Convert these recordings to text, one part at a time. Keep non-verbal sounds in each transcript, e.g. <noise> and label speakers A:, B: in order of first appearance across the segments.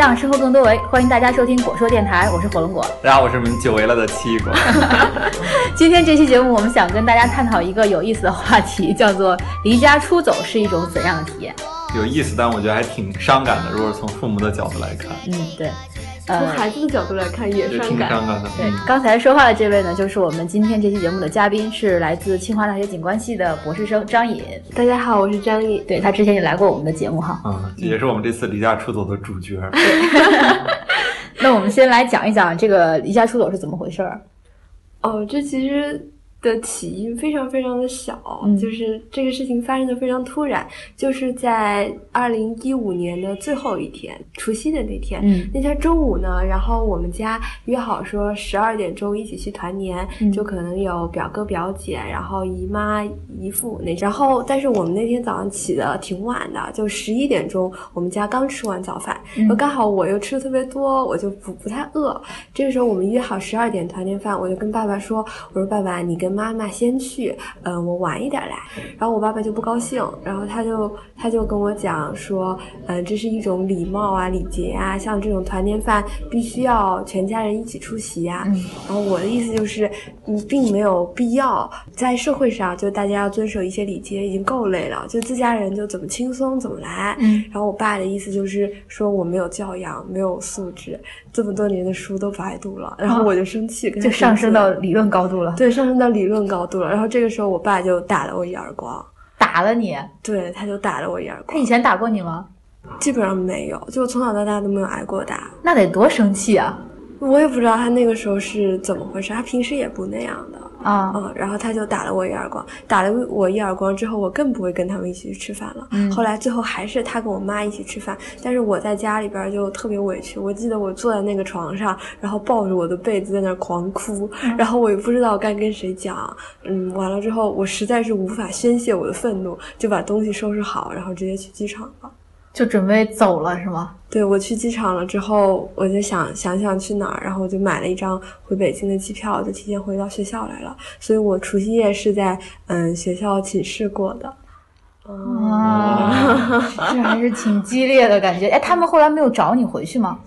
A: 让生活更多维，欢迎大家收听果说电台，我是火龙果。
B: 大家好，我是你们久违了的奇异果。<laughs>
A: 今天这期节目，我们想跟大家探讨一个有意思的话题，叫做离家出走是一种怎样的体验？
B: 有意思，但我觉得还挺伤感的。如果是从父母的角度来看，
A: 嗯，对。
C: 从孩子的角度来看也
B: 伤感。
A: 对，刚才说话的这位呢，就是我们今天这期节目的嘉宾，是来自清华大学景观系的博士生张颖。
C: 大家好，我是张颖。
A: 对他之前也来过我们的节目哈。
B: 嗯，也是我们这次离家出走的主角。<laughs> <laughs>
A: 那我们先来讲一讲这个离家出走是怎么回事儿。
C: 哦，这其实。的起因非常非常的小，就是这个事情发生的非常突然，就是在二零一五年的最后一天，除夕的那天，那天中午呢，然后我们家约好说十二点钟一起去团年，就可能有表哥表姐，然后姨妈姨父那，然后但是我们那天早上起的挺晚的，就十一点钟，我们家刚吃完早饭，刚好我又吃的特别多，我就不不太饿，这个时候我们约好十二点团年饭，我就跟爸爸说，我说爸爸你跟妈妈先去，嗯，我晚一点来。然后我爸爸就不高兴，然后他就他就跟我讲说，嗯，这是一种礼貌啊、礼节啊，像这种团年饭必须要全家人一起出席呀。然后我的意思就是，你并没有必要在社会上就大家要遵守一些礼节已经够累了，就自家人就怎么轻松怎么来。然后我爸的意思就是说我没有教养，没有素质，这么多年的书都白读了。然后我就生气，
A: 就上升到理论高度了。
C: 对，上升到理。理论高度了，然后这个时候我爸就打了我一耳光，
A: 打了你？
C: 对，他就打了我一耳光。
A: 他以前打过你吗？
C: 基本上没有，就从小到大都没有挨过打。
A: 那得多生气啊！
C: 我也不知道他那个时候是怎么回事，他平时也不那样的。
A: 啊，
C: 嗯，然后他就打了我一耳光，打了我一耳光之后，我更不会跟他们一起去吃饭了。嗯，后来最后还是他跟我妈一起吃饭，但是我在家里边就特别委屈。我记得我坐在那个床上，然后抱着我的被子在那狂哭，然后我也不知道该跟谁讲。嗯，完了之后我实在是无法宣泄我的愤怒，就把东西收拾好，然后直接去机场了。
A: 就准备走了是吗？
C: 对，我去机场了之后，我就想想想去哪儿，然后我就买了一张回北京的机票，就提前回到学校来了。所以我除夕夜是在嗯学校寝室过的。
A: 啊，这还是挺激烈的感觉。哎，他们后来没有找你回去吗？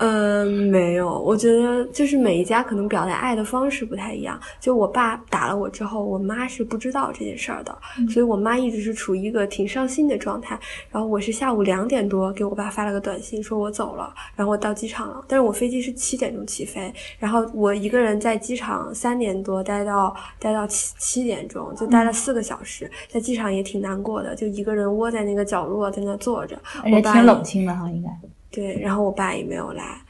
C: 嗯，没有，我觉得就是每一家可能表达爱的方式不太一样。就我爸打了我之后，我妈是不知道这件事儿的，所以我妈一直是处于一个挺伤心的状态。然后我是下午两点多给我爸发了个短信，说我走了，然后我到机场了。但是我飞机是七点钟起飞，然后我一个人在机场三点多待到待到七七点钟，就待了四个小时，在机场也挺难过的，就一个人窝在那个角落在那坐着，
A: 也挺冷清的哈，应该。
C: 对，然后我爸也没有来，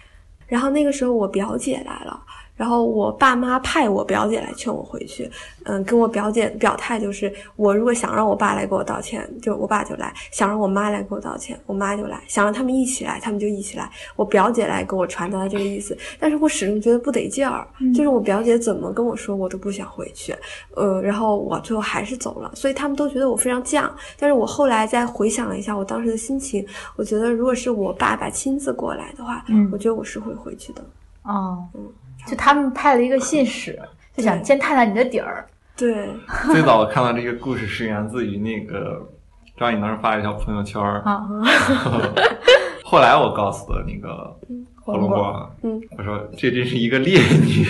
C: 然后那个时候我表姐来了。然后我爸妈派我表姐来劝我回去，嗯，跟我表姐表态就是，我如果想让我爸来给我道歉，就我爸就来；想让我妈来给我道歉，我妈就来；想让他们一起来，他们就一起来。我表姐来给我传达这个意思，但是我始终觉得不得劲儿，就是我表姐怎么跟我说，我都不想回去，呃，然后我最后还是走了，所以他们都觉得我非常犟。但是我后来再回想了一下我当时的心情，我觉得如果是我爸爸亲自过来的话，嗯，我觉得我是会回去的。
A: 哦，嗯。就他们派了一个信使，就想先探探你的底儿。
C: 对，<laughs>
B: 最早看到这个故事是源自于那个张颖当时发了一条朋友圈儿。<laughs> 啊，<laughs> 后来我告诉的那个火龙果，嗯，我说这真是一个烈女，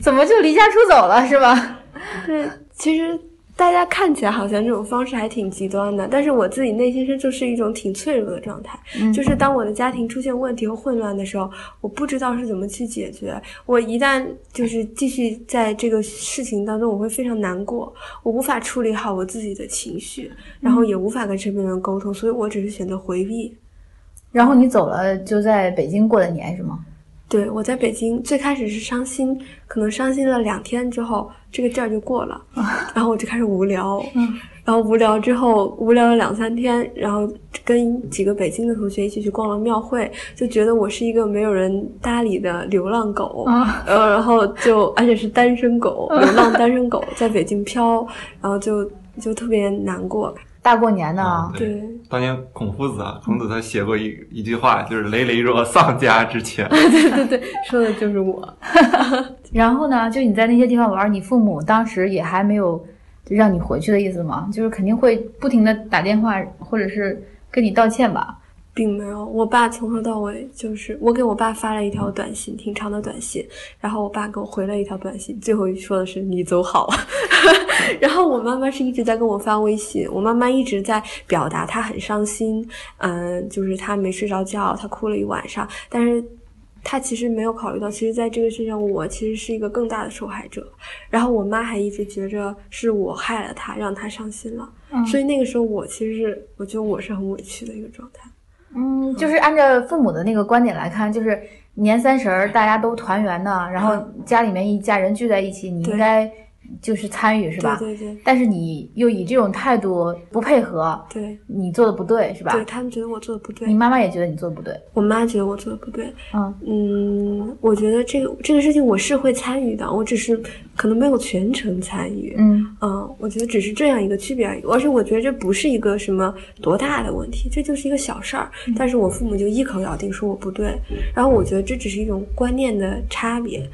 A: 怎么就离家出走了是吧？
C: 对，其实。大家看起来好像这种方式还挺极端的，但是我自己内心深处是一种挺脆弱的状态。就是当我的家庭出现问题和混乱的时候，我不知道是怎么去解决。我一旦就是继续在这个事情当中，我会非常难过，我无法处理好我自己的情绪，然后也无法跟身边人沟通，所以我只是选择回避。
A: 然后你走了，就在北京过的年是吗？
C: 对，我在北京最开始是伤心，可能伤心了两天之后，这个劲儿就过了，然后我就开始无聊，然后无聊之后无聊了两三天，然后跟几个北京的同学一起去逛了庙会，就觉得我是一个没有人搭理的流浪狗，呃，然后就而且是单身狗，流浪单身狗在北京飘，然后就就特别难过。
A: 大过年的啊！
C: 对，
B: 当年孔夫子啊，孔子他写过一一句话，就是“累累若丧家之犬”。<laughs>
C: 对对对，说的就是我。<laughs>
A: 然后呢，就你在那些地方玩，你父母当时也还没有让你回去的意思吗？就是肯定会不停的打电话，或者是跟你道歉吧？
C: 并没有，我爸从头到尾就是我给我爸发了一条短信，挺长的短信，然后我爸给我回了一条短信，最后说的是你走好。<laughs> 然后我妈妈是一直在跟我发微信，我妈妈一直在表达她很伤心，嗯，就是她没睡着觉，她哭了一晚上，但是她其实没有考虑到，其实在这个事上我其实是一个更大的受害者。然后我妈还一直觉着是我害了她，让她伤心了，所以那个时候我其实是我觉得我是很委屈的一个状态。
A: 嗯，就是按照父母的那个观点来看，就是年三十儿大家都团圆呢，然后家里面一家人聚在一起，你应该。就是参与是吧？
C: 对对对。
A: 但是你又以这种态度不配合，
C: 对，
A: 你做的不对是吧？
C: 对他们觉得我做的不对。
A: 你妈妈也觉得你做的不对。
C: 我妈觉得我做的不对。嗯嗯，我觉得这个这个事情我是会参与的，我只是可能没有全程参与。
A: 嗯
C: 嗯，我觉得只是这样一个区别而已。而且我觉得这不是一个什么多大的问题，这就是一个小事儿。但是我父母就一口咬定说我不对，然后我觉得这只是一种观念的差别。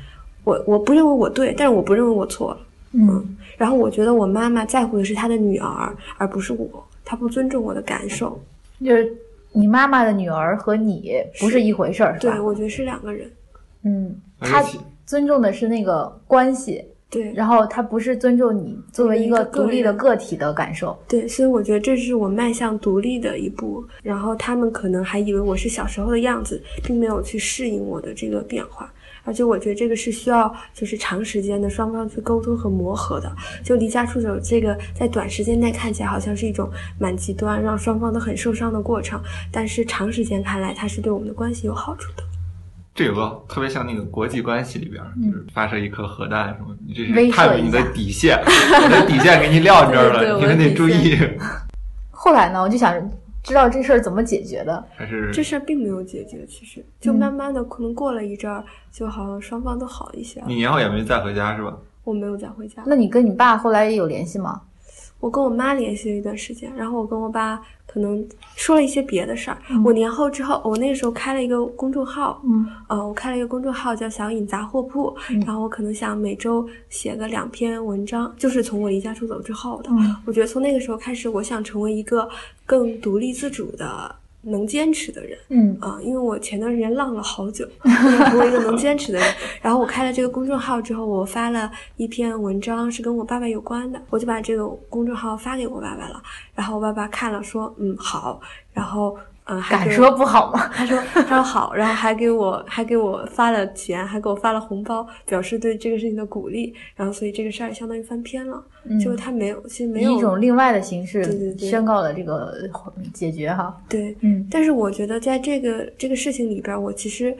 C: 我我不认为我对，但是我不认为我错了。嗯，然后我觉得我妈妈在乎的是她的女儿，而不是我，她不尊重我的感受。
A: 就是你妈妈的女儿和你不是一回事儿，
C: 是吧？对，我觉得是两个人。
A: 嗯，她尊重的是那个关系，
C: 对，
A: 然后她不是尊重你作为一个独立的个体的感受。
C: 对，所以我觉得这是我迈向独立的一步。然后他们可能还以为我是小时候的样子，并没有去适应我的这个变化。而且我觉得这个是需要就是长时间的双方去沟通和磨合的。就离家出走这个，在短时间内看起来好像是一种蛮极端，让双方都很受伤的过程。但是长时间看来，它是对我们的关系有好处的。
B: 这有个特别像那个国际关系里边，就是发射一颗核弹什么，你这是探你的底线，<laughs> 你的底线给你撂这儿了，你们得注意。<laughs>
A: 后来呢，我就想。知道这事儿怎么解决的？
B: 还是
C: 这事儿并没有解决，其实就慢慢的，可能过了一阵儿，就好像双方都好一些。
B: 你年后也没再回家是吧？
C: 我没有再回家。
A: 那你跟你爸后来也有联系吗？
C: 我跟我妈联系了一段时间，然后我跟我爸可能说了一些别的事儿。我年后之后，我那个时候开了一个公众号，
A: 嗯，
C: 呃，我开了一个公众号叫小颖杂货铺，然后我可能想每周写个两篇文章，就是从我离家出走之后的。我觉得从那个时候开始，我想成为一个更独立自主的。能坚持的人，
A: 嗯
C: 啊，因为我前段时间浪了好久，<laughs> 成为一个能坚持的人。然后我开了这个公众号之后，我发了一篇文章，是跟我爸爸有关的，我就把这个公众号发给我爸爸了。然后我爸爸看了，说，嗯，好。然后。嗯，
A: 敢说不好吗？<laughs>
C: 他说他说好，然后还给我还给我发了钱，还给我发了红包，表示对这个事情的鼓励。然后所以这个事儿相当于翻篇了，就是他没有，其实没有
A: 一种另外的形式宣告了这个解决哈。
C: 对，
A: 嗯。
C: 但是我觉得在这个这个事情里边，我其实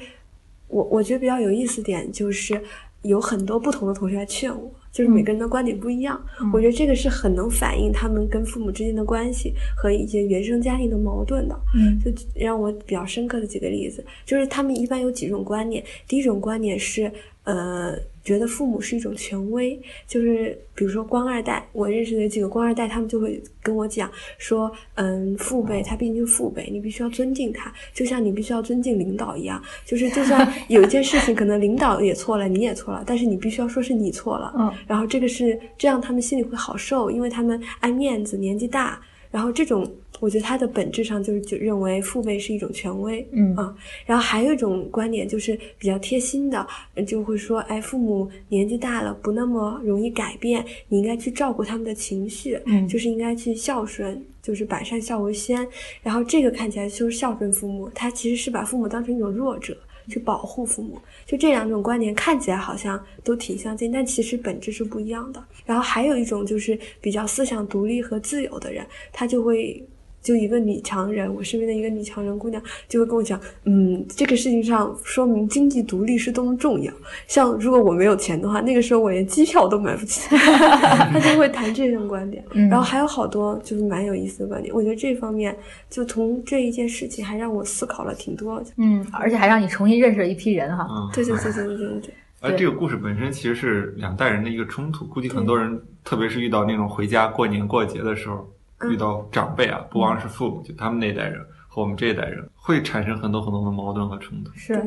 C: 我我觉得比较有意思点就是有很多不同的同学来劝我。就是每个人的观点不一样，我觉得这个是很能反映他们跟父母之间的关系和一些原生家庭的矛盾的。
A: 嗯，
C: 就让我比较深刻的几个例子，就是他们一般有几种观念。第一种观念是，呃。觉得父母是一种权威，就是比如说官二代，我认识的几个官二代，他们就会跟我讲说，嗯，父辈他毕竟父辈，你必须要尊敬他，就像你必须要尊敬领导一样，就是就算 <laughs> 有一件事情可能领导也错了，你也错了，但是你必须要说是你错了，
A: 嗯，
C: 然后这个是这样，他们心里会好受，因为他们爱面子，年纪大。然后这种，我觉得它的本质上就是就认为父辈是一种权威，
A: 嗯
C: 啊。然后还有一种观点就是比较贴心的，就会说，哎，父母年纪大了，不那么容易改变，你应该去照顾他们的情绪，
A: 嗯，
C: 就是应该去孝顺，就是百善孝为先。然后这个看起来就是孝顺父母，他其实是把父母当成一种弱者。去保护父母，就这两种观点看起来好像都挺相近，但其实本质是不一样的。然后还有一种就是比较思想独立和自由的人，他就会。就一个女强人，我身边的一个女强人姑娘就会跟我讲，嗯，这个事情上说明经济独立是多么重要。像如果我没有钱的话，那个时候我连机票都买不起。<laughs> 她就会谈这种观点，然后还有好多就是蛮有意思的观点。我觉得这方面就从这一件事情还让我思考了挺多。
A: 嗯，而且还让你重新认识了一批人哈。
C: 对对对对对对对。
B: 而这个故事本身其实是两代人的一个冲突，估计很多人特别是遇到那种回家过年过节的时候。遇到长辈啊，不光是父母，就他们那代人和我们这一代人，会产生很多很多的矛盾和冲突。
A: 是，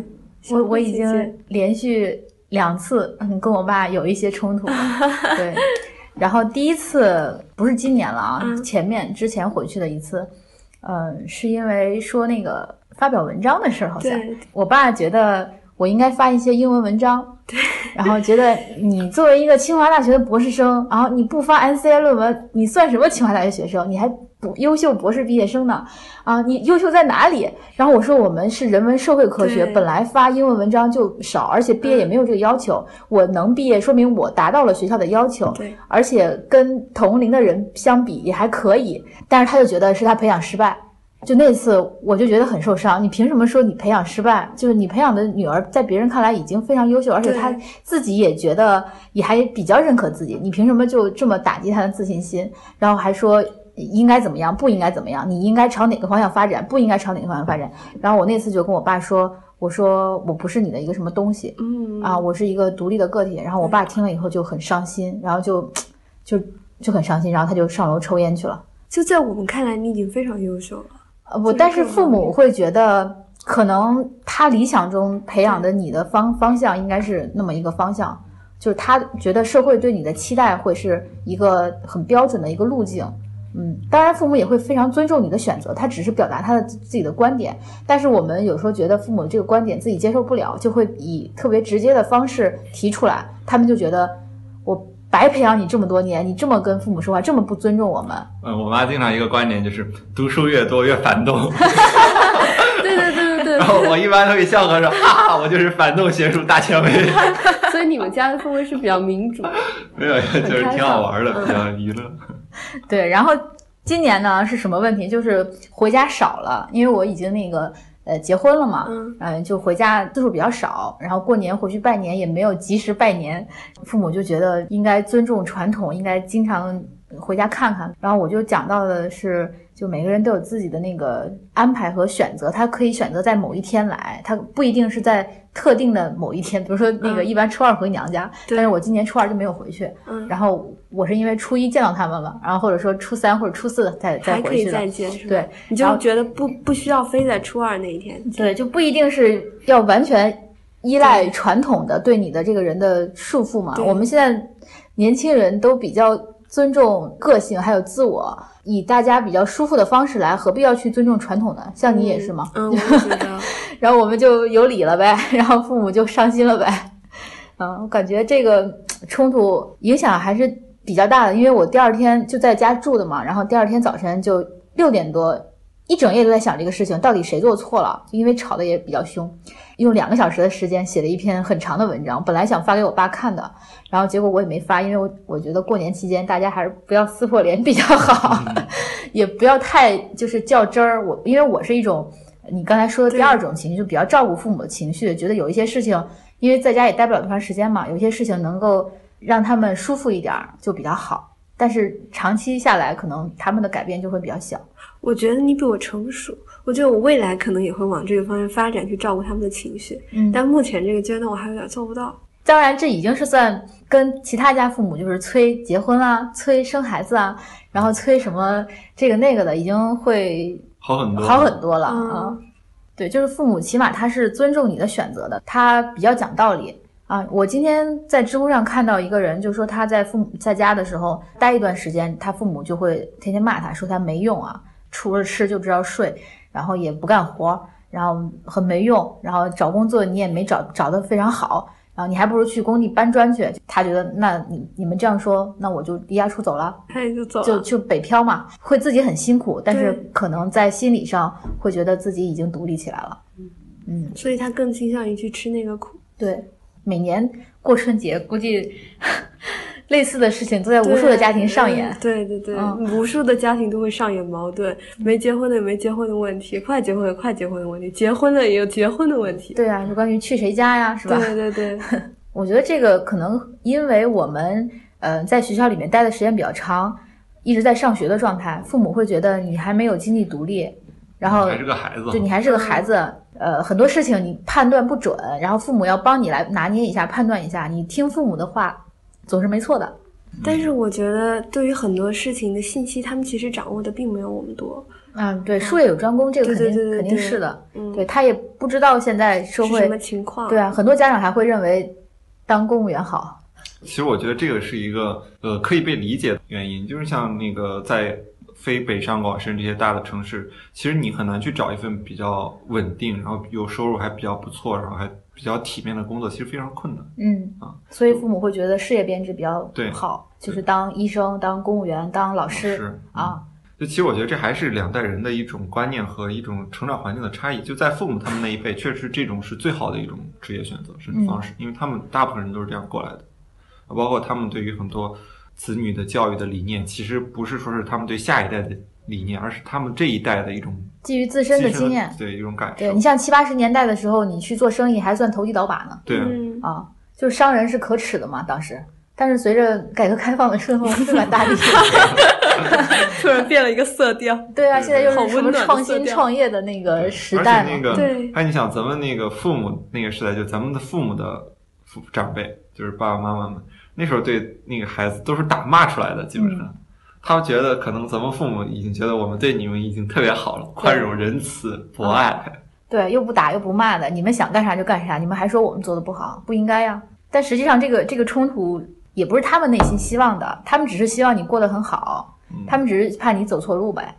A: 我我已经连续两次跟我爸有一些冲突。<laughs> 对，然后第一次不是今年了啊，前面之前回去的一次，嗯，是因为说那个发表文章的事儿，好像我爸觉得我应该发一些英文文章。
C: 对，
A: 然后觉得你作为一个清华大学的博士生，然后你不发 NCA 论文，你算什么清华大学学生？你还不优秀博士毕业生呢？啊，你优秀在哪里？然后我说我们是人文社会科学，本来发英文文章就少，而且毕业也没有这个要求。我能毕业，说明我达到了学校的要求，
C: 对，
A: 而且跟同龄的人相比也还可以。但是他就觉得是他培养失败。就那次，我就觉得很受伤。你凭什么说你培养失败？就是你培养的女儿，在别人看来已经非常优秀，而且她自己也觉得也还比较认可自己。你凭什么就这么打击她的自信心？然后还说应该怎么样，不应该怎么样？你应该朝哪个方向发展？不应该朝哪个方向发展？然后我那次就跟我爸说：“我说我不是你的一个什么东西，
C: 嗯
A: 啊，我是一个独立的个体。”然后我爸听了以后就很伤心，然后就就就很伤心，然后他就上楼抽烟去了。
C: 就在我们看来，你已经非常优秀了。
A: 呃不，但是父母会觉得，可能他理想中培养的你的方方向应该是那么一个方向，就是他觉得社会对你的期待会是一个很标准的一个路径。嗯，当然父母也会非常尊重你的选择，他只是表达他的自己的观点。但是我们有时候觉得父母这个观点自己接受不了，就会以特别直接的方式提出来，他们就觉得。白培养你这么多年，你这么跟父母说话，这么不尊重我们。
B: 嗯，我妈经常一个观点就是，读书越多越反动。<laughs>
C: 对对对对对。
B: 然后我一般都会笑和说，哈哈，我就是反动学术大权威。<laughs>
C: 所以你们家的氛围是比较民主。<laughs>
B: 没有，就是挺好玩的，比较娱乐。
A: 对，然后今年呢是什么问题？就是回家少了，因为我已经那个。呃，结婚了嘛，嗯，就回家次数比较少，然后过年回去拜年也没有及时拜年，父母就觉得应该尊重传统，应该经常回家看看。然后我就讲到的是，就每个人都有自己的那个安排和选择，他可以选择在某一天来，他不一定是在。特定的某一天，比如说那个一般初二回娘家，但是我今年初二就没有回去。
C: 嗯，
A: 然后我是因为初一见到他们了，然后或者说初三或者初四再再回去。还可
C: 以再见，是
A: 吧？对，
C: 你就觉得不不需要非在初二那一天。
A: 对，就不一定是要完全依赖传统的对你的这个人的束缚嘛。我们现在年轻人都比较尊重个性，还有自我。以大家比较舒服的方式来，何必要去尊重传统呢？像你也是吗？
C: 嗯，<laughs>
A: 然后我们就有理了呗，<laughs> 然后父母就伤心了呗。<laughs> 嗯，我感觉这个冲突影响还是比较大的，因为我第二天就在家住的嘛，然后第二天早晨就六点多，一整夜都在想这个事情，到底谁做错了？因为吵得也比较凶。用两个小时的时间写了一篇很长的文章，本来想发给我爸看的，然后结果我也没发，因为我我觉得过年期间大家还是不要撕破脸比较好，<laughs> 也不要太就是较真儿。我因为我是一种你刚才说的第二种情绪，就比较照顾父母的情绪，觉得有一些事情，因为在家也待不了多长时间嘛，有些事情能够让他们舒服一点就比较好。但是长期下来，可能他们的改变就会比较小。
C: 我觉得你比我成熟。我觉得我未来可能也会往这个方面发展，去照顾他们的情绪。
A: 嗯，
C: 但目前这个阶段我还有点做不到。
A: 当然，这已经是算跟其他家父母就是催结婚啊、催生孩子啊，然后催什么这个那个的，已经会
B: 好很多，
A: 好很多了啊。对，就是父母起码他是尊重你的选择的，他比较讲道理啊。我今天在知乎上看到一个人，就说他在父母在家的时候待一段时间，他父母就会天天骂他说他没用啊，除了吃就知道睡。然后也不干活，然后很没用，然后找工作你也没找找的非常好，然后你还不如去工地搬砖去。他觉得，那你你们这样说，那我就离家出走了，
C: 他也就走，
A: 就就北漂嘛，会自己很辛苦，但是可能在心理上会觉得自己已经独立起来了。嗯，
C: 所以他更倾向于去吃那个苦。
A: 对，每年过春节，估计。类似的事情都在无数的家庭上演，
C: 对对对，无数的家庭都会上演矛盾，没结婚的没结婚的问题，快结婚有快结婚的问题，结婚的也有结婚的问题。
A: 对啊，就关于去谁家呀，是吧？
C: 对对对，<laughs>
A: 我觉得这个可能因为我们呃在学校里面待的时间比较长，一直在上学的状态，父母会觉得你还没有经济独立，然后
B: 还是个孩子，
A: 就你还是个孩子，呃，很多事情你判断不准，然后父母要帮你来拿捏一下，判断一下，你听父母的话。总是没错的，
C: 但是我觉得对于很多事情的信息，他们其实掌握的并没有我们多。
A: 嗯，对，术业有专攻，这个肯定肯定是的。嗯，对他也不知道现在社会
C: 什么情况。
A: 对啊，很多家长还会认为当公务员好。
B: 其实我觉得这个是一个呃可以被理解的原因，就是像那个在非北上广深这些大的城市，其实你很难去找一份比较稳定，然后有收入还比较不错，然后还比较体面的工作，其实非常困难。
A: 嗯
B: 啊，
A: 所以父母会觉得事业编制比较
B: 对
A: 好，就是当医生、当公务员、当老师
B: 是
A: 啊。
B: 就其实我觉得这还是两代人的一种观念和一种成长环境的差异。就在父母他们那一辈，确实这种是最好的一种职业选择甚至方式，因为他们大部分人都是这样过来的。包括他们对于很多子女的教育的理念，其实不是说是他们对下一代的理念，而是他们这一代的一种
A: 基于自身的经验，
B: 对一种感受。
A: 对你像七八十年代的时候，你去做生意还算投机倒把呢。
B: 对
A: 啊，就是商人是可耻的嘛，当时。但是随着改革开放的之后，温暖大地。<laughs>
C: 突然变了一个色调。
A: 对啊，现在又是什么创新创业的那个时代
B: 了？而且那个，
C: 对，
B: 哎，你想咱们那个父母那个时代，就咱们的父母的父长辈，就是爸爸妈妈们，那时候对那个孩子都是打骂出来的，基本上，
A: 嗯、
B: 他们觉得可能咱们父母已经觉得我们对你们已经特别好了，宽容、仁慈、博爱。
A: 对，又不打又不骂的，你们想干啥就干啥，你们还说我们做的不好，不应该呀。但实际上，这个这个冲突也不是他们内心希望的，他们只是希望你过得很好，
B: 嗯、
A: 他们只是怕你走错路呗。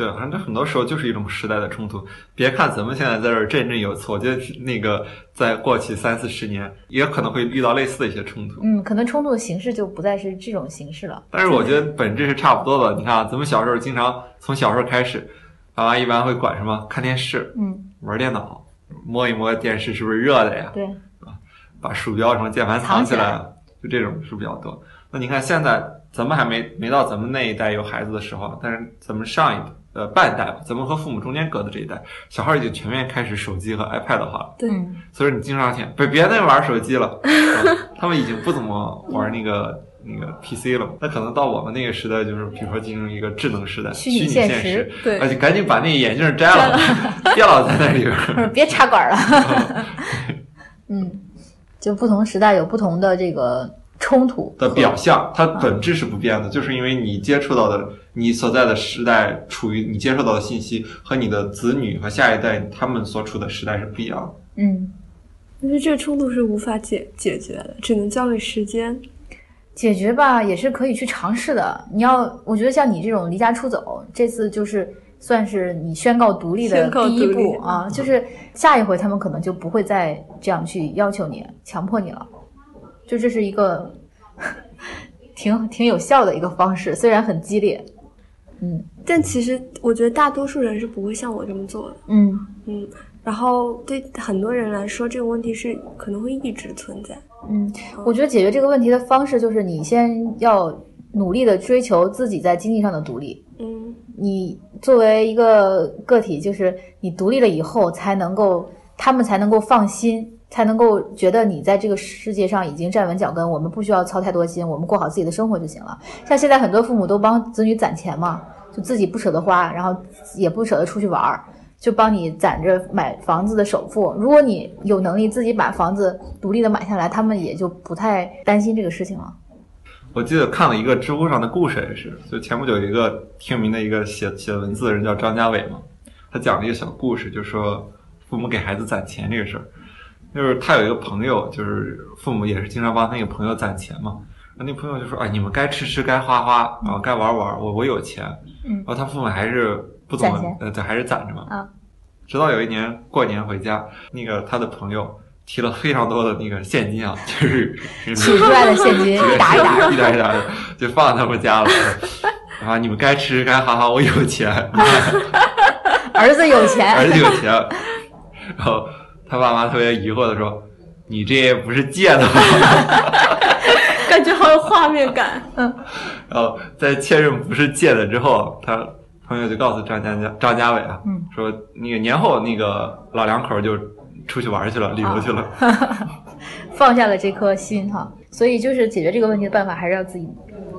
B: 对，反正很多时候就是一种时代的冲突。别看咱们现在在这儿振振有词，我觉得那个在过去三四十年也可能会遇到类似的一些冲突。
A: 嗯，可能冲突的形式就不再是这种形式了。
B: 但是我觉得本质是差不多的。你看啊，咱们小时候经常从小时候开始，爸妈一般会管什么？看电视，
A: 嗯，
B: 玩电脑，摸一摸电视是不是热的呀？
A: 对，
B: 把鼠标什么键盘藏
A: 起
B: 来，就这种是比较多。那你看现在咱们还没没到咱们那一代有孩子的时候，但是咱们上一代。呃，半代吧，咱们和父母中间隔的这一代，小孩已经全面开始手机和 iPad 化了。
C: 对，
B: 所以你经常听，别别再玩手机了，<laughs> 他们已经不怎么玩那个那个 PC 了。那可能到我们那个时代，就是比如说进入一个智能时代，虚拟
A: 现
B: 实，
C: 对，
B: 而且赶紧把那眼镜摘了，<laughs> 别老在那里边，<laughs>
A: 别插管了。嗯，就不同时代有不同的这个。冲突
B: 的表象，它本质是不变的，就是因为你接触到的，你所在的时代处于你接受到的信息和你的子女和下一代他们所处的时代是不一样
A: 的。嗯，
C: 但是这个冲突是无法解解决的，只能交给时间
A: 解决吧，也是可以去尝试的。你要，我觉得像你这种离家出走，这次就是算是你宣告独立的第一步啊，就是下一回他们可能就不会再这样去要求你、强迫你了。就这是一个 <laughs> 挺挺有效的一个方式，虽然很激烈，嗯，
C: 但其实我觉得大多数人是不会像我这么做的，
A: 嗯
C: 嗯。然后对很多人来说，这个问题是可能会一直存在，
A: 嗯。我觉得解决这个问题的方式就是你先要努力的追求自己在经济上的独立，
C: 嗯。
A: 你作为一个个体，就是你独立了以后，才能够他们才能够放心。才能够觉得你在这个世界上已经站稳脚跟，我们不需要操太多心，我们过好自己的生活就行了。像现在很多父母都帮子女攒钱嘛，就自己不舍得花，然后也不舍得出去玩儿，就帮你攒着买房子的首付。如果你有能力自己把房子独立的买下来，他们也就不太担心这个事情了。
B: 我记得看了一个知乎上的故事，也是，就前不久一个听名的一个写写文字的人叫张家伟嘛，他讲了一个小故事，就说父母给孩子攒钱这个事儿。就是他有一个朋友，就是父母也是经常帮他那个朋友攒钱嘛。那那朋友就说：“啊，你们该吃吃，该花花，啊，该玩玩，我我有钱。”
A: 嗯。
B: 然后他父母还是不怎么，呃，对，还是攒着嘛。
A: 啊。
B: 直到有一年过年回家，那个他的朋友提了非常多的那个现金啊，就是
A: 取 <laughs> 出来的现金，一沓一沓，<laughs>
B: 一沓一沓的，就放在他们家了。啊，你们该吃该花花，我有钱。<laughs>
A: 儿子有钱。
B: 儿子有钱。然后。他爸妈特别疑惑的说：“你这不是借的吗？” <laughs>
C: 感觉好有画面感。
A: 嗯。<laughs>
B: 然后在确认不是借的之后，他朋友就告诉张家家张家伟啊，
A: 嗯，
B: 说那个年后那个老两口就出去玩去了，旅游去了，<laughs>
A: 放下了这颗心哈。所以就是解决这个问题的办法，还是要自己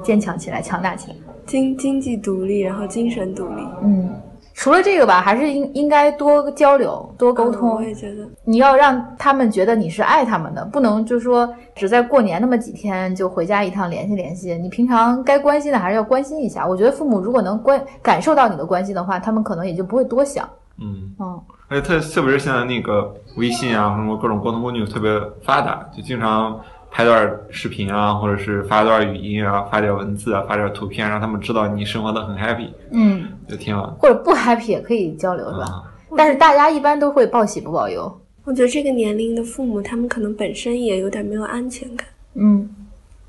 A: 坚强起来，强大起来，
C: 经经济独立，然后精神独立。
A: 嗯。除了这个吧，还是应应该多交流、多沟通。
C: 我也觉得，
A: 你要让他们觉得你是爱他们的，不能就说只在过年那么几天就回家一趟联系联系。你平常该关心的还是要关心一下。我觉得父母如果能关感受到你的关心的话，他们可能也就不会多想。
B: 嗯
A: 嗯，
B: 而且特特别是现在那个微信啊，什么各种沟通工具特别发达，就经常拍段视频啊，或者是发段语音啊，发点文字啊，发点图片，让他们知道你生活的很 happy，
A: 嗯，
B: 就挺好。
A: 或者不 happy 也可以交流，是吧？但是大家一般都会报喜不报忧。
C: 我觉得这个年龄的父母，他们可能本身也有点没有安全感。
A: 嗯，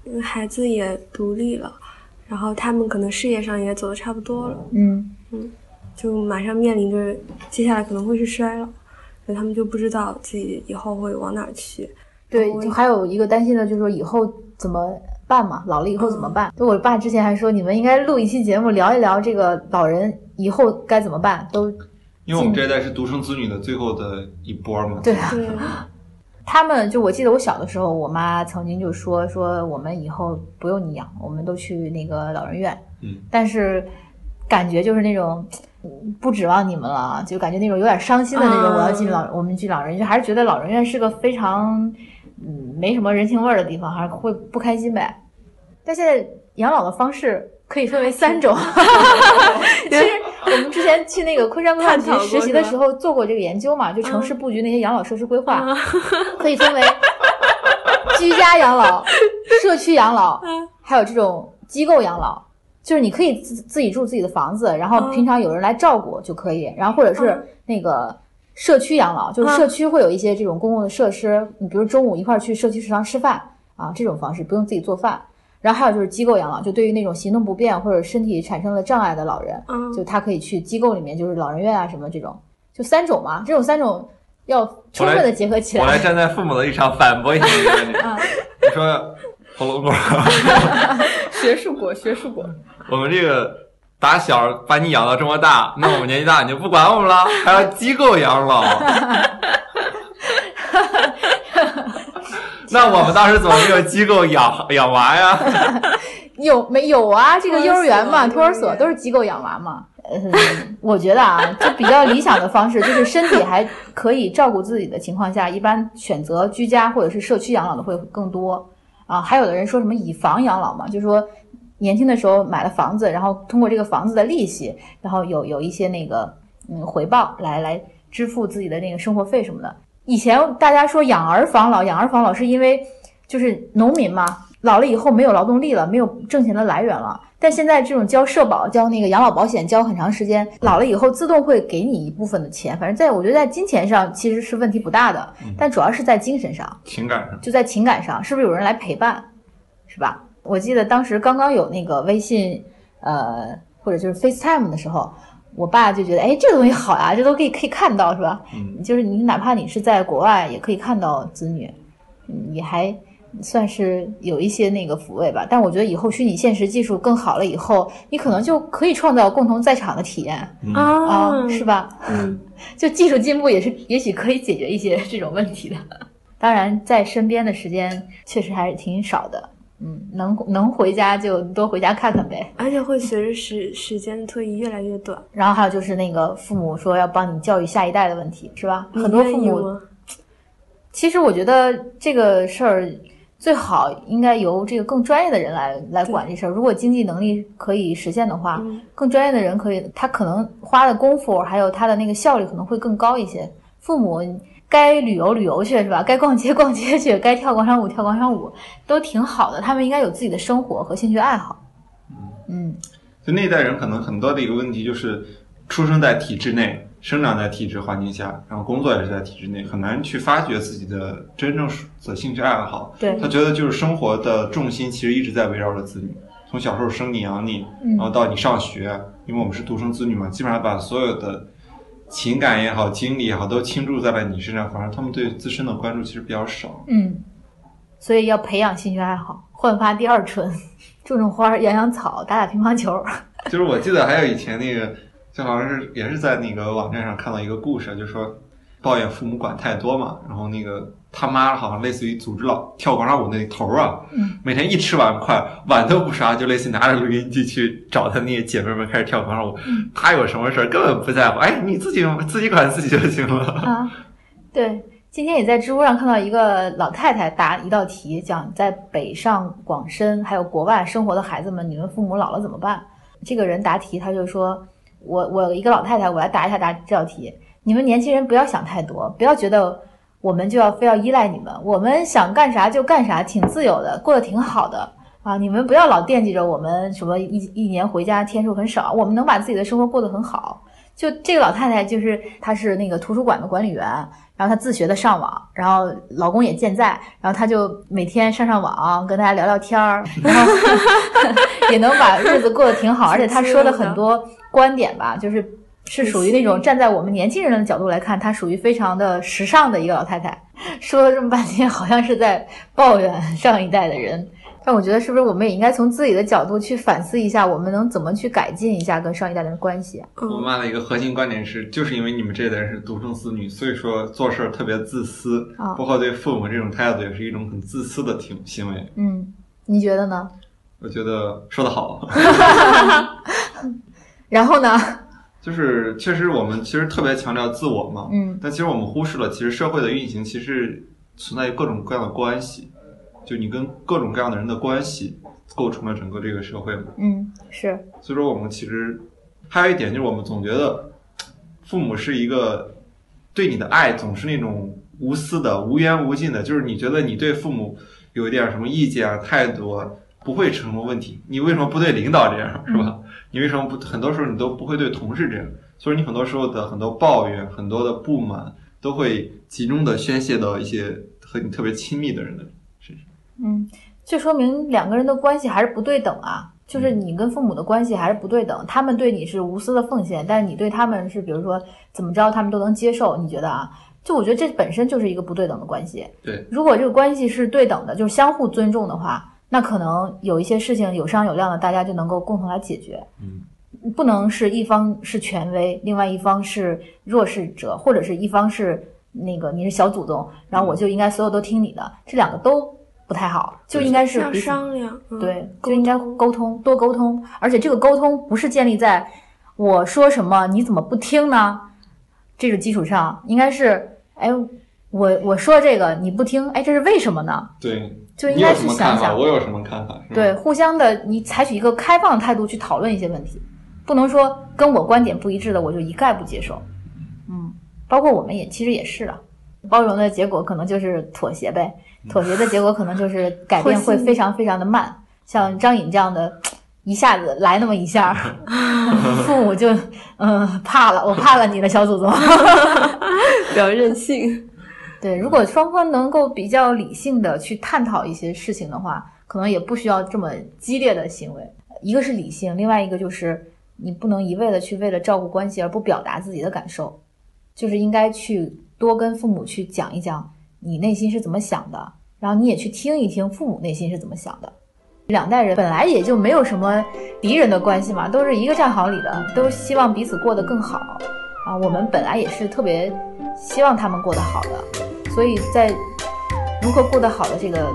C: 因为孩子也独立了，然后他们可能事业上也走的差不多了。
A: 嗯
C: 嗯，就马上面临着接下来可能会是衰老，所以他们就不知道自己以后会往哪儿去。
A: 对，就还有一个担心的就是说以后怎么办嘛？老了以后怎么办？就我爸之前还说，你们应该录一期节目聊一聊这个老人以后该怎么办。都
B: 因为我们这一代是独生子女的最后的一波嘛。
A: 对啊。<laughs> 他们就我记得我小的时候，我妈曾经就说说我们以后不用你养，我们都去那个老人院。
B: 嗯。
A: 但是感觉就是那种不指望你们了，就感觉那种有点伤心的那种。我要进老，我们进老人，院还是觉得老人院是个非常。嗯，没什么人情味儿的地方，还是会不开心呗。但现在养老的方式可以分为三种。其实我们之前去那个昆山规划局实习的时候做过这个研究嘛，就城市布局那些养老设施规划，可以分为居家养老、社区养老，还有这种机构养老。就是你可以自自己住自己的房子，然后平常有人来照顾就可以，然后或者是那个。社区养老就是社区会有一些这种公共的设施，你比如中午一块儿去社区食堂吃饭啊，这种方式不用自己做饭。然后还有就是机构养老，就对于那种行动不便或者身体产生了障碍的老人，就他可以去机构里面，就是老人院啊什么这种，就三种嘛。这种三种要充分的结合起来。
B: 我来站在父母的立场反驳一下你。<laughs> 你说火龙果，<laughs>
C: 学术果，学术果，
B: 我们这个。打小把你养到这么大，那我们年纪大你就不管我们了，还要机构养老。<laughs> 那我们当时怎么没有机构养 <laughs> 养娃呀？<laughs>
A: 有没有啊？这个幼儿园嘛，托儿所都是机构养娃嘛。嗯，<laughs> 我觉得啊，就比较理想的方式，就是身体还可以照顾自己的情况下，一般选择居家或者是社区养老的会更多啊。还有的人说什么以房养老嘛，就是说。年轻的时候买了房子，然后通过这个房子的利息，然后有有一些那个嗯回报来来支付自己的那个生活费什么的。以前大家说养儿防老，养儿防老是因为就是农民嘛，老了以后没有劳动力了，没有挣钱的来源了。但现在这种交社保、交那个养老保险，交很长时间，老了以后自动会给你一部分的钱。反正在我觉得在金钱上其实是问题不大的，但主要是在精神上、
B: 情感上，
A: 就在情感上，是不是有人来陪伴，是吧？我记得当时刚刚有那个微信，呃，或者就是 FaceTime 的时候，我爸就觉得，哎，这个东西好呀，这都可以可以看到，是吧？
B: 嗯，
A: 就是你哪怕你是在国外，也可以看到子女，你还算是有一些那个抚慰吧。但我觉得以后虚拟现实技术更好了以后，你可能就可以创造共同在场的体验啊，是吧？
C: 嗯，<laughs>
A: 就技术进步也是，也许可以解决一些这种问题的。当然，在身边的时间确实还是挺少的。嗯，能能回家就多回家看看呗，
C: 而且会随着时时间的推移越来越短。
A: 然后还有就是那个父母说要帮你教育下一代的问题，是吧？很多父母，其实我觉得这个事儿最好应该由这个更专业的人来来管这事儿。如果经济能力可以实现的话，更专业的人可以，他可能花的功夫还有他的那个效率可能会更高一些。父母。该旅游旅游去是吧？该逛街逛街去，<laughs> 该跳广场舞跳广场舞，都挺好的。他们应该有自己的生活和兴趣爱好。嗯，
B: 就那一代人可能很多的一个问题就是，出生在体制内，生长在体制环境下，然后工作也是在体制内，很难去发掘自己的真正的兴趣爱好。
A: 对，
B: 他觉得就是生活的重心其实一直在围绕着子女，从小时候生你养你，然后到你上学，因为我们是独生子女嘛，基本上把所有的。情感也好，精力也好，都倾注在了你身上，反而他们对自身的关注其实比较少。
A: 嗯，所以要培养兴趣爱好，焕发第二春，种种花，养养草，打打乒乓球。<laughs>
B: 就是我记得还有以前那个，就好像是也是在那个网站上看到一个故事，就说抱怨父母管太多嘛，然后那个。他妈好像类似于组织老跳广场舞那头啊，每天一吃完饭，碗都不刷，就类似拿着录音机去找他那些姐妹们开始跳广场舞。他有什么事儿根本不在乎，哎，你自己自己管自己就行了。
A: 啊，对，今天也在知乎上看到一个老太太答一道题，讲在北上广深还有国外生活的孩子们，你们父母老了怎么办？这个人答题，他就说，我我一个老太太，我来答一下答这道题，你们年轻人不要想太多，不要觉得。我们就要非要依赖你们，我们想干啥就干啥，挺自由的，过得挺好的啊！你们不要老惦记着我们什么一一年回家天数很少，我们能把自己的生活过得很好。就这个老太太，就是她是那个图书馆的管理员，然后她自学的上网，然后老公也健在，然后她就每天上上网，跟大家聊聊天儿，然后 <laughs> 也能把日子过得挺好。而且她说的很多观点吧，就是。是属于那种站在我们年轻人的角度来看，她属于非常的时尚的一个老太太。说了这么半天，好像是在抱怨上一代的人。但我觉得，是不是我们也应该从自己的角度去反思一下，我们能怎么去改进一下跟上一代的关系？
B: 我妈的一个核心观点是，就是因为你们这一代人是独生子女，所以说做事儿特别自私，包括对父母这种态度，也是一种很自私的行行为。
A: 嗯，你觉得呢？
B: 我觉得说得好。<laughs>
A: 然后呢？
B: 就是确实，我们其实特别强调自我嘛，嗯，但其实我们忽视了，其实社会的运行其实存在于各种各样的关系，就你跟各种各样的人的关系构成了整个这个社会嘛，
A: 嗯，是。
B: 所以说，我们其实还有一点就是，我们总觉得父母是一个对你的爱总是那种无私的、无缘无尽的，就是你觉得你对父母有一点什么意见啊、态度啊不会成什么问题，你为什么不对领导这样，是吧？你为什么不？很多时候你都不会对同事这样，所以你很多时候的很多抱怨、很多的不满，都会集中的宣泄到一些和你特别亲密的人的身上。
A: 嗯，这说明两个人的关系还是不对等啊。就是你跟父母的关系还是不对等，他们对你是无私的奉献，但是你对他们是，比如说怎么着，他们都能接受。你觉得啊？就我觉得这本身就是一个不对等的关系。
B: 对，
A: 如果这个关系是对等的，就是相互尊重的话。那可能有一些事情有商有量的，大家就能够共同来解决。
B: 嗯，
A: 不能是一方是权威，另外一方是弱势者，或者是一方是那个你是小祖宗，然后我就应该所有都听你的，这两个都不太好，就应该是
C: 要商量，
A: 对，就应该沟通，多沟通。而且这个沟通不是建立在我说什么你怎么不听呢这个基础上，应该是哎。我我说这个你不听，哎，这是为什么呢？
B: 对，
A: 就应该去想想。
B: 我有什么看法？
A: 对，互相的，你采取一个开放的态度去讨论一些问题，不能说跟我观点不一致的我就一概不接受。嗯，包括我们也其实也是了，包容的结果可能就是妥协呗，妥协的结果可能就是改 <laughs> 变会非常非常的慢。像张颖这样的，一下子来那么一下，<laughs> 父母就嗯怕了，我怕了你的小祖宗，<laughs>
C: 比较任性。
A: 对，如果双方能够比较理性的去探讨一些事情的话，可能也不需要这么激烈的行为。一个是理性，另外一个就是你不能一味的去为了照顾关系而不表达自己的感受，就是应该去多跟父母去讲一讲你内心是怎么想的，然后你也去听一听父母内心是怎么想的。两代人本来也就没有什么敌人的关系嘛，都是一个战壕里的，都希望彼此过得更好啊。我们本来也是特别希望他们过得好的。所以在如何过得好的这个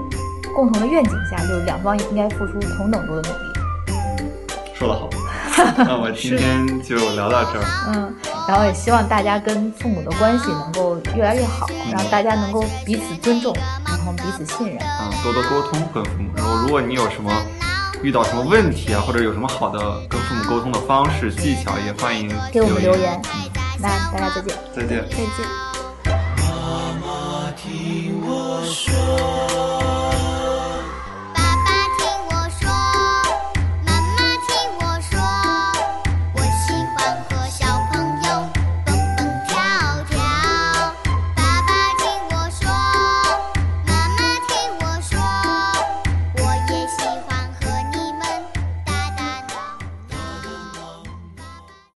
A: 共同的愿景下，就是两方应该付出同等多的努力。
B: 说得好，那我今天就聊到这儿。
A: 嗯，然后也希望大家跟父母的关系能够越来越好，让大家能够彼此尊重，然后彼此信任。
B: 嗯，多多沟通跟父母。然后，如果你有什么遇到什么问题啊，或者有什么好的跟父母沟通的方式技巧，也欢迎
A: 给我们留言。那大家再见。
B: 再见。
C: 再见。